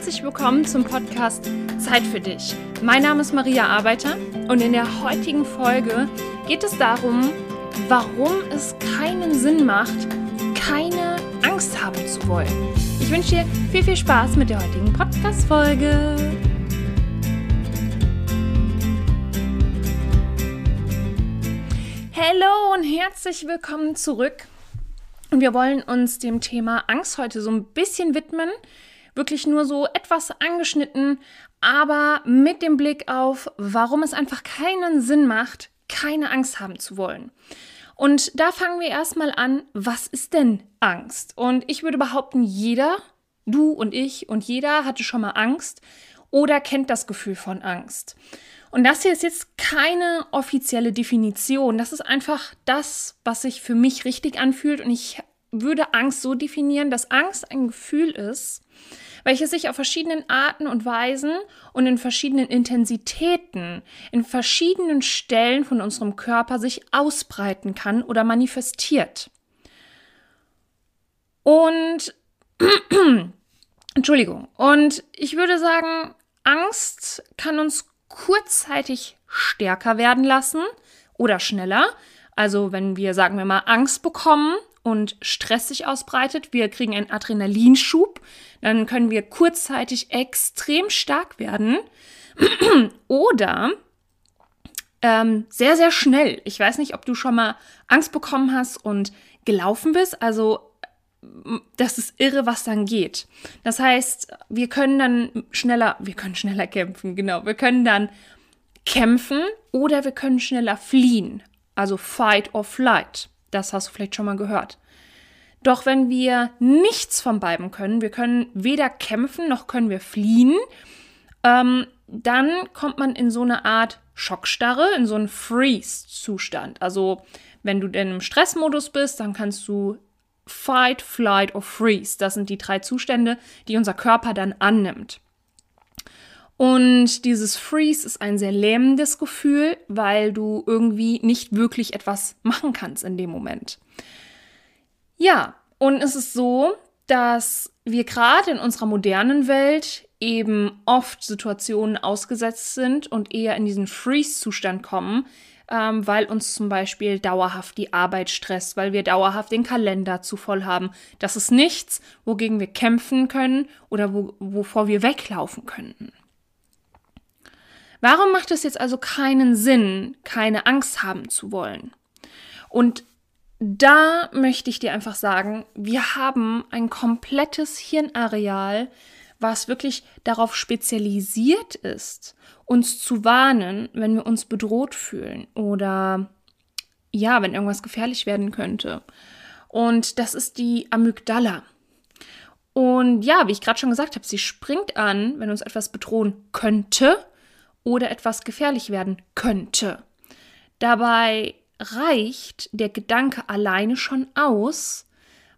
herzlich willkommen zum Podcast Zeit für dich. Mein Name ist Maria Arbeiter und in der heutigen Folge geht es darum, warum es keinen Sinn macht, keine Angst haben zu wollen. Ich wünsche dir viel, viel Spaß mit der heutigen Podcast-Folge. Hallo und herzlich willkommen zurück. Und wir wollen uns dem Thema Angst heute so ein bisschen widmen wirklich nur so etwas angeschnitten, aber mit dem Blick auf, warum es einfach keinen Sinn macht, keine Angst haben zu wollen. Und da fangen wir erstmal an, was ist denn Angst? Und ich würde behaupten, jeder, du und ich und jeder hatte schon mal Angst oder kennt das Gefühl von Angst. Und das hier ist jetzt keine offizielle Definition. Das ist einfach das, was sich für mich richtig anfühlt. Und ich würde Angst so definieren, dass Angst ein Gefühl ist, welches sich auf verschiedenen Arten und Weisen und in verschiedenen Intensitäten, in verschiedenen Stellen von unserem Körper sich ausbreiten kann oder manifestiert. Und Entschuldigung. Und ich würde sagen, Angst kann uns kurzzeitig stärker werden lassen oder schneller. Also wenn wir, sagen wir mal, Angst bekommen, und Stress sich ausbreitet, wir kriegen einen Adrenalinschub, dann können wir kurzzeitig extrem stark werden oder ähm, sehr, sehr schnell. Ich weiß nicht, ob du schon mal Angst bekommen hast und gelaufen bist. Also das ist irre, was dann geht. Das heißt, wir können dann schneller, wir können schneller kämpfen, genau. Wir können dann kämpfen oder wir können schneller fliehen. Also fight or flight. Das hast du vielleicht schon mal gehört. Doch wenn wir nichts von beiden können, wir können weder kämpfen noch können wir fliehen, ähm, dann kommt man in so eine Art Schockstarre, in so einen Freeze-Zustand. Also wenn du denn im Stressmodus bist, dann kannst du Fight, Flight or Freeze. Das sind die drei Zustände, die unser Körper dann annimmt. Und dieses Freeze ist ein sehr lähmendes Gefühl, weil du irgendwie nicht wirklich etwas machen kannst in dem Moment. Ja, und es ist so, dass wir gerade in unserer modernen Welt eben oft Situationen ausgesetzt sind und eher in diesen Freeze-Zustand kommen, ähm, weil uns zum Beispiel dauerhaft die Arbeit stresst, weil wir dauerhaft den Kalender zu voll haben. Das ist nichts, wogegen wir kämpfen können oder wo, wovor wir weglaufen könnten. Warum macht es jetzt also keinen Sinn, keine Angst haben zu wollen? Und da möchte ich dir einfach sagen, wir haben ein komplettes Hirnareal, was wirklich darauf spezialisiert ist, uns zu warnen, wenn wir uns bedroht fühlen oder ja, wenn irgendwas gefährlich werden könnte. Und das ist die Amygdala. Und ja, wie ich gerade schon gesagt habe, sie springt an, wenn uns etwas bedrohen könnte oder etwas gefährlich werden könnte. Dabei reicht der Gedanke alleine schon aus,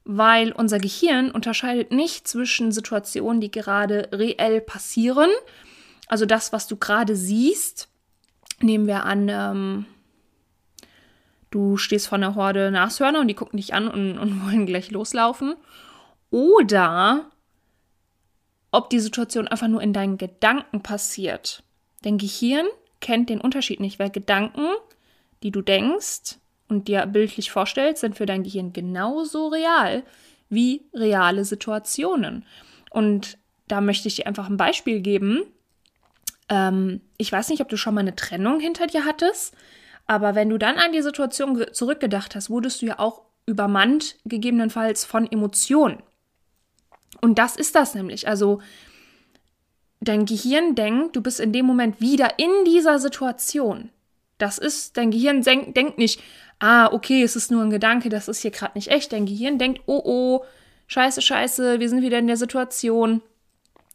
weil unser Gehirn unterscheidet nicht zwischen Situationen, die gerade reell passieren, also das, was du gerade siehst. Nehmen wir an, ähm, du stehst vor einer Horde Nashörner und die gucken dich an und, und wollen gleich loslaufen. Oder ob die Situation einfach nur in deinen Gedanken passiert. Dein Gehirn kennt den Unterschied nicht, weil Gedanken, die du denkst und dir bildlich vorstellst, sind für dein Gehirn genauso real wie reale Situationen. Und da möchte ich dir einfach ein Beispiel geben. Ähm, ich weiß nicht, ob du schon mal eine Trennung hinter dir hattest, aber wenn du dann an die Situation zurückgedacht hast, wurdest du ja auch übermannt, gegebenenfalls von Emotionen. Und das ist das nämlich. Also dein Gehirn denkt, du bist in dem Moment wieder in dieser Situation. Das ist, dein Gehirn denk, denkt nicht, ah, okay, es ist nur ein Gedanke, das ist hier gerade nicht echt. Dein Gehirn denkt, oh, oh, scheiße, scheiße, wir sind wieder in der Situation.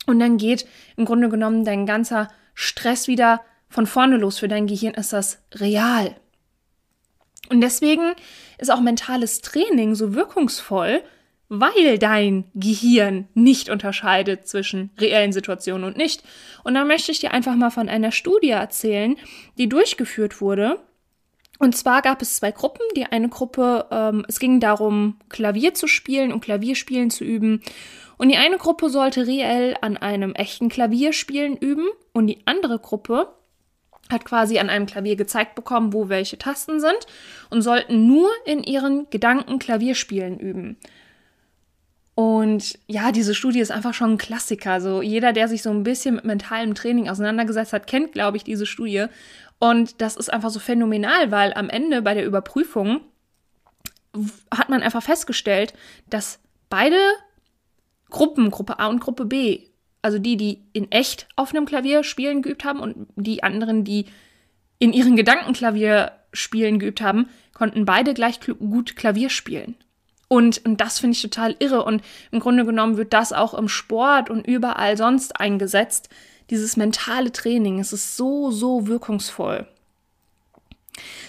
Und dann geht im Grunde genommen dein ganzer Stress wieder von vorne los. Für dein Gehirn ist das real. Und deswegen ist auch mentales Training so wirkungsvoll, weil dein Gehirn nicht unterscheidet zwischen reellen Situationen und nicht. Und da möchte ich dir einfach mal von einer Studie erzählen, die durchgeführt wurde. Und zwar gab es zwei Gruppen. Die eine Gruppe, ähm, es ging darum, Klavier zu spielen und Klavierspielen zu üben. Und die eine Gruppe sollte reell an einem echten Klavierspielen üben. Und die andere Gruppe hat quasi an einem Klavier gezeigt bekommen, wo welche Tasten sind und sollten nur in ihren Gedanken Klavierspielen üben. Und ja, diese Studie ist einfach schon ein Klassiker. Also jeder, der sich so ein bisschen mit mentalem Training auseinandergesetzt hat, kennt, glaube ich, diese Studie. Und das ist einfach so phänomenal, weil am Ende bei der Überprüfung hat man einfach festgestellt, dass beide Gruppen, Gruppe A und Gruppe B, also die, die in echt auf einem Klavier spielen geübt haben und die anderen, die in ihren Gedanken Klavier spielen geübt haben, konnten beide gleich gut Klavier spielen. Und, und das finde ich total irre. Und im Grunde genommen wird das auch im Sport und überall sonst eingesetzt. Dieses mentale Training, es ist so, so wirkungsvoll.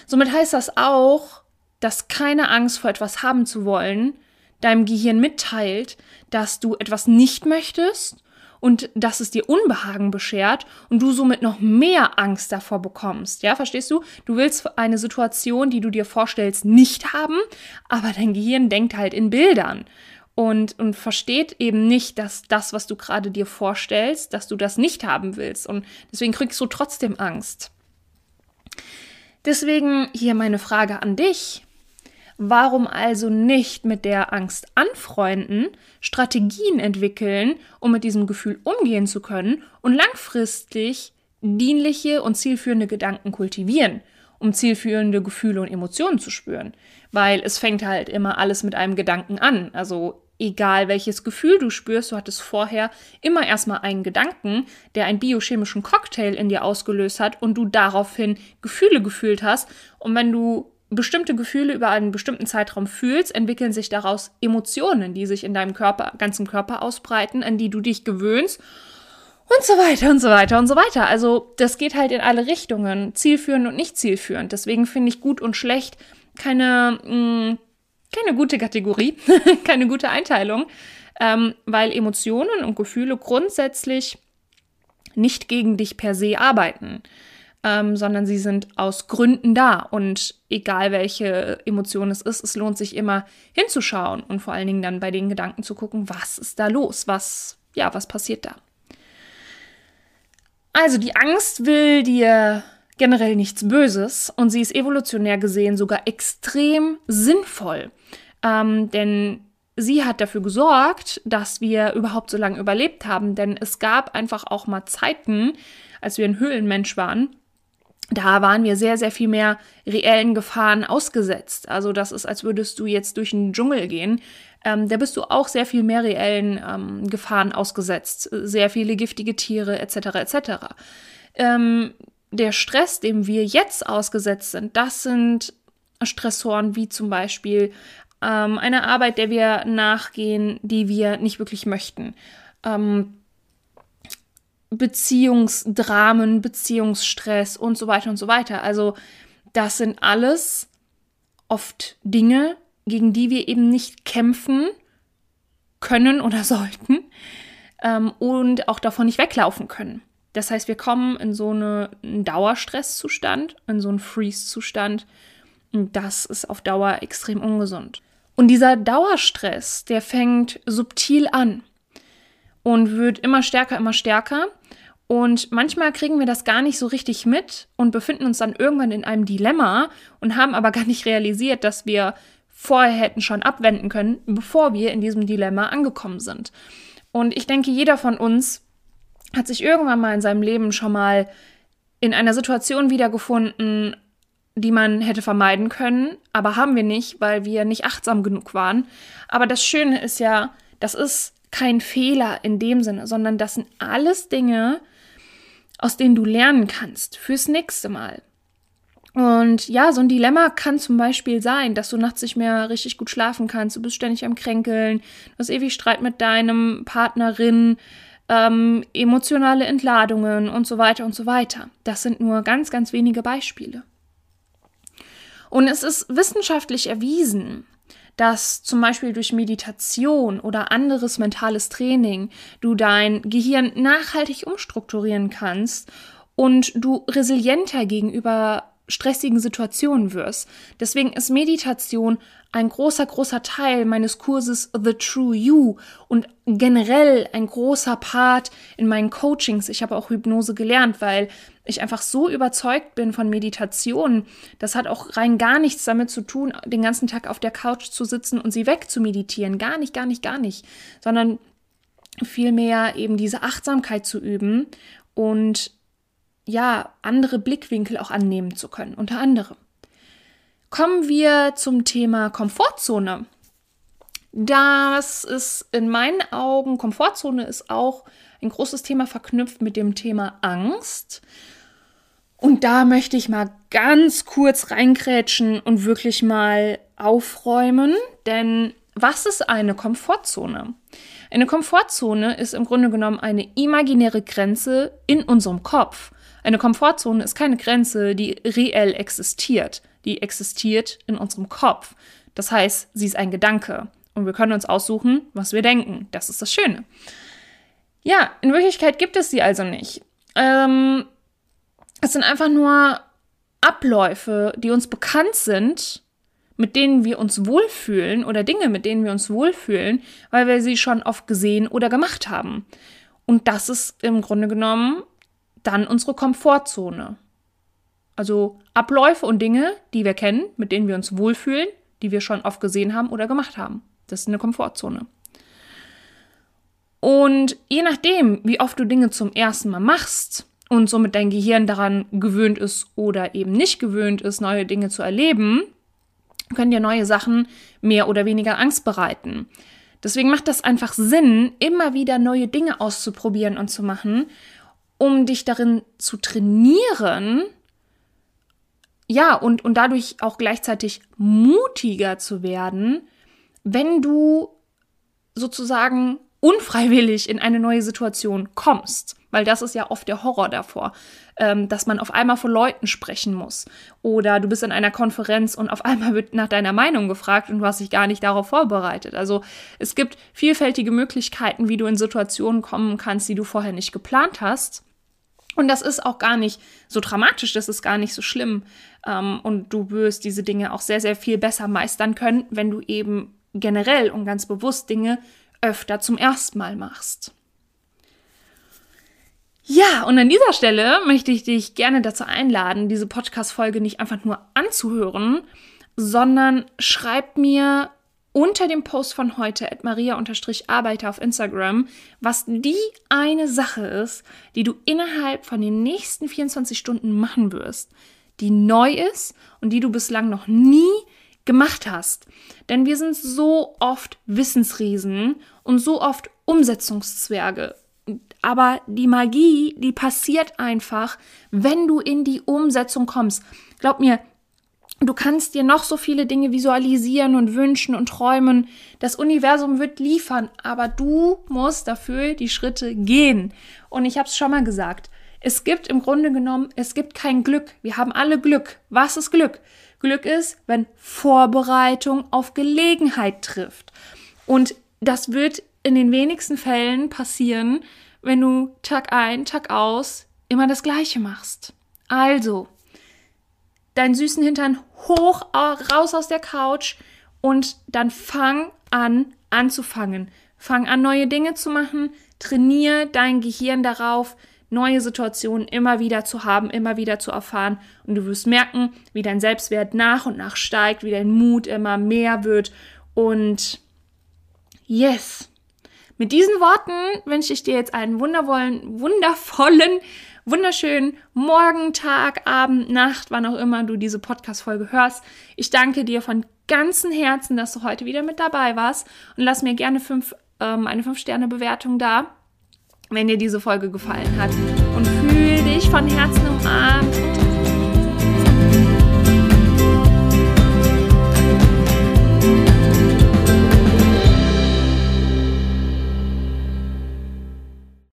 Somit heißt das auch, dass keine Angst vor etwas haben zu wollen deinem Gehirn mitteilt, dass du etwas nicht möchtest und dass es dir Unbehagen beschert und du somit noch mehr Angst davor bekommst. Ja, verstehst du? Du willst eine Situation, die du dir vorstellst, nicht haben, aber dein Gehirn denkt halt in Bildern und, und versteht eben nicht, dass das, was du gerade dir vorstellst, dass du das nicht haben willst. Und deswegen kriegst du trotzdem Angst. Deswegen hier meine Frage an dich. Warum also nicht mit der Angst anfreunden, Strategien entwickeln, um mit diesem Gefühl umgehen zu können und langfristig dienliche und zielführende Gedanken kultivieren, um zielführende Gefühle und Emotionen zu spüren? Weil es fängt halt immer alles mit einem Gedanken an. Also egal welches Gefühl du spürst, du hattest vorher immer erstmal einen Gedanken, der einen biochemischen Cocktail in dir ausgelöst hat und du daraufhin Gefühle gefühlt hast. Und wenn du bestimmte Gefühle über einen bestimmten Zeitraum fühlst, entwickeln sich daraus Emotionen, die sich in deinem Körper, ganzen Körper ausbreiten, an die du dich gewöhnst und so weiter und so weiter und so weiter. Also das geht halt in alle Richtungen, zielführend und nicht zielführend. Deswegen finde ich gut und schlecht keine, mh, mm, keine gute Kategorie, keine gute Einteilung, ähm, weil Emotionen und Gefühle grundsätzlich nicht gegen dich per se arbeiten ähm, sondern sie sind aus Gründen da. Und egal welche Emotion es ist, es lohnt sich immer hinzuschauen und vor allen Dingen dann bei den Gedanken zu gucken, was ist da los? Was, ja, was passiert da? Also die Angst will dir generell nichts Böses und sie ist evolutionär gesehen sogar extrem sinnvoll. Ähm, denn sie hat dafür gesorgt, dass wir überhaupt so lange überlebt haben. Denn es gab einfach auch mal Zeiten, als wir ein Höhlenmensch waren, da waren wir sehr, sehr viel mehr reellen Gefahren ausgesetzt. Also das ist, als würdest du jetzt durch den Dschungel gehen. Ähm, da bist du auch sehr viel mehr reellen ähm, Gefahren ausgesetzt. Sehr viele giftige Tiere etc. etc. Ähm, der Stress, dem wir jetzt ausgesetzt sind, das sind Stressoren wie zum Beispiel ähm, eine Arbeit, der wir nachgehen, die wir nicht wirklich möchten. Ähm, Beziehungsdramen, Beziehungsstress und so weiter und so weiter. Also das sind alles oft Dinge, gegen die wir eben nicht kämpfen können oder sollten ähm, und auch davon nicht weglaufen können. Das heißt, wir kommen in so eine, einen Dauerstresszustand, in so einen Freeze-Zustand. Und das ist auf Dauer extrem ungesund. Und dieser Dauerstress, der fängt subtil an und wird immer stärker, immer stärker. Und manchmal kriegen wir das gar nicht so richtig mit und befinden uns dann irgendwann in einem Dilemma und haben aber gar nicht realisiert, dass wir vorher hätten schon abwenden können, bevor wir in diesem Dilemma angekommen sind. Und ich denke, jeder von uns hat sich irgendwann mal in seinem Leben schon mal in einer Situation wiedergefunden, die man hätte vermeiden können, aber haben wir nicht, weil wir nicht achtsam genug waren. Aber das Schöne ist ja, das ist kein Fehler in dem Sinne, sondern das sind alles Dinge, aus denen du lernen kannst fürs nächste Mal. Und ja, so ein Dilemma kann zum Beispiel sein, dass du nachts nicht mehr richtig gut schlafen kannst, du bist ständig am Kränkeln, du hast ewig Streit mit deinem Partnerin, ähm, emotionale Entladungen und so weiter und so weiter. Das sind nur ganz, ganz wenige Beispiele. Und es ist wissenschaftlich erwiesen, dass zum Beispiel durch Meditation oder anderes mentales Training du dein Gehirn nachhaltig umstrukturieren kannst und du resilienter gegenüber stressigen Situationen wirst. Deswegen ist Meditation ein großer, großer Teil meines Kurses The True You und generell ein großer Part in meinen Coachings. Ich habe auch Hypnose gelernt, weil ich einfach so überzeugt bin von Meditation. Das hat auch rein gar nichts damit zu tun, den ganzen Tag auf der Couch zu sitzen und sie wegzumeditieren. Gar nicht, gar nicht, gar nicht. Sondern vielmehr eben diese Achtsamkeit zu üben und ja, andere Blickwinkel auch annehmen zu können, unter anderem. Kommen wir zum Thema Komfortzone. Das ist in meinen Augen, Komfortzone ist auch ein großes Thema verknüpft mit dem Thema Angst. Und da möchte ich mal ganz kurz reinkrätschen und wirklich mal aufräumen, denn was ist eine Komfortzone? Eine Komfortzone ist im Grunde genommen eine imaginäre Grenze in unserem Kopf. Eine Komfortzone ist keine Grenze, die reell existiert. Die existiert in unserem Kopf. Das heißt, sie ist ein Gedanke. Und wir können uns aussuchen, was wir denken. Das ist das Schöne. Ja, in Wirklichkeit gibt es sie also nicht. Ähm, es sind einfach nur Abläufe, die uns bekannt sind, mit denen wir uns wohlfühlen oder Dinge, mit denen wir uns wohlfühlen, weil wir sie schon oft gesehen oder gemacht haben. Und das ist im Grunde genommen dann unsere Komfortzone. Also Abläufe und Dinge, die wir kennen, mit denen wir uns wohlfühlen, die wir schon oft gesehen haben oder gemacht haben. Das ist eine Komfortzone. Und je nachdem, wie oft du Dinge zum ersten Mal machst und somit dein Gehirn daran gewöhnt ist oder eben nicht gewöhnt ist, neue Dinge zu erleben, können dir neue Sachen mehr oder weniger Angst bereiten. Deswegen macht das einfach Sinn, immer wieder neue Dinge auszuprobieren und zu machen, um dich darin zu trainieren, ja, und, und dadurch auch gleichzeitig mutiger zu werden, wenn du sozusagen unfreiwillig in eine neue Situation kommst. Weil das ist ja oft der Horror davor, ähm, dass man auf einmal vor Leuten sprechen muss. Oder du bist in einer Konferenz und auf einmal wird nach deiner Meinung gefragt und du hast dich gar nicht darauf vorbereitet. Also es gibt vielfältige Möglichkeiten, wie du in Situationen kommen kannst, die du vorher nicht geplant hast. Und das ist auch gar nicht so dramatisch, das ist gar nicht so schlimm. Ähm, und du wirst diese Dinge auch sehr, sehr viel besser meistern können, wenn du eben generell und ganz bewusst Dinge öfter zum ersten Mal machst. Ja, und an dieser Stelle möchte ich dich gerne dazu einladen, diese Podcast-Folge nicht einfach nur anzuhören, sondern schreib mir unter dem Post von heute at maria-arbeiter auf Instagram, was die eine Sache ist, die du innerhalb von den nächsten 24 Stunden machen wirst, die neu ist und die du bislang noch nie gemacht hast. Denn wir sind so oft Wissensriesen und so oft Umsetzungszwerge. Aber die Magie, die passiert einfach, wenn du in die Umsetzung kommst. Glaub mir, du kannst dir noch so viele Dinge visualisieren und wünschen und träumen. Das Universum wird liefern, aber du musst dafür die Schritte gehen. Und ich habe es schon mal gesagt. Es gibt im Grunde genommen, es gibt kein Glück. Wir haben alle Glück. Was ist Glück? Glück ist, wenn Vorbereitung auf Gelegenheit trifft. Und das wird in den wenigsten Fällen passieren, wenn du Tag ein, Tag aus immer das Gleiche machst. Also, deinen süßen Hintern hoch raus aus der Couch und dann fang an anzufangen. Fang an, neue Dinge zu machen. Trainier dein Gehirn darauf, neue Situationen immer wieder zu haben, immer wieder zu erfahren. Und du wirst merken, wie dein Selbstwert nach und nach steigt, wie dein Mut immer mehr wird. Und yes. Mit diesen Worten wünsche ich dir jetzt einen wundervollen, wundervollen, wunderschönen Morgen, Tag, Abend, Nacht, wann auch immer du diese Podcast-Folge hörst. Ich danke dir von ganzem Herzen, dass du heute wieder mit dabei warst und lass mir gerne fünf, ähm, eine 5-Sterne-Bewertung da wenn dir diese Folge gefallen hat. Und fühl dich von Herzen umarmt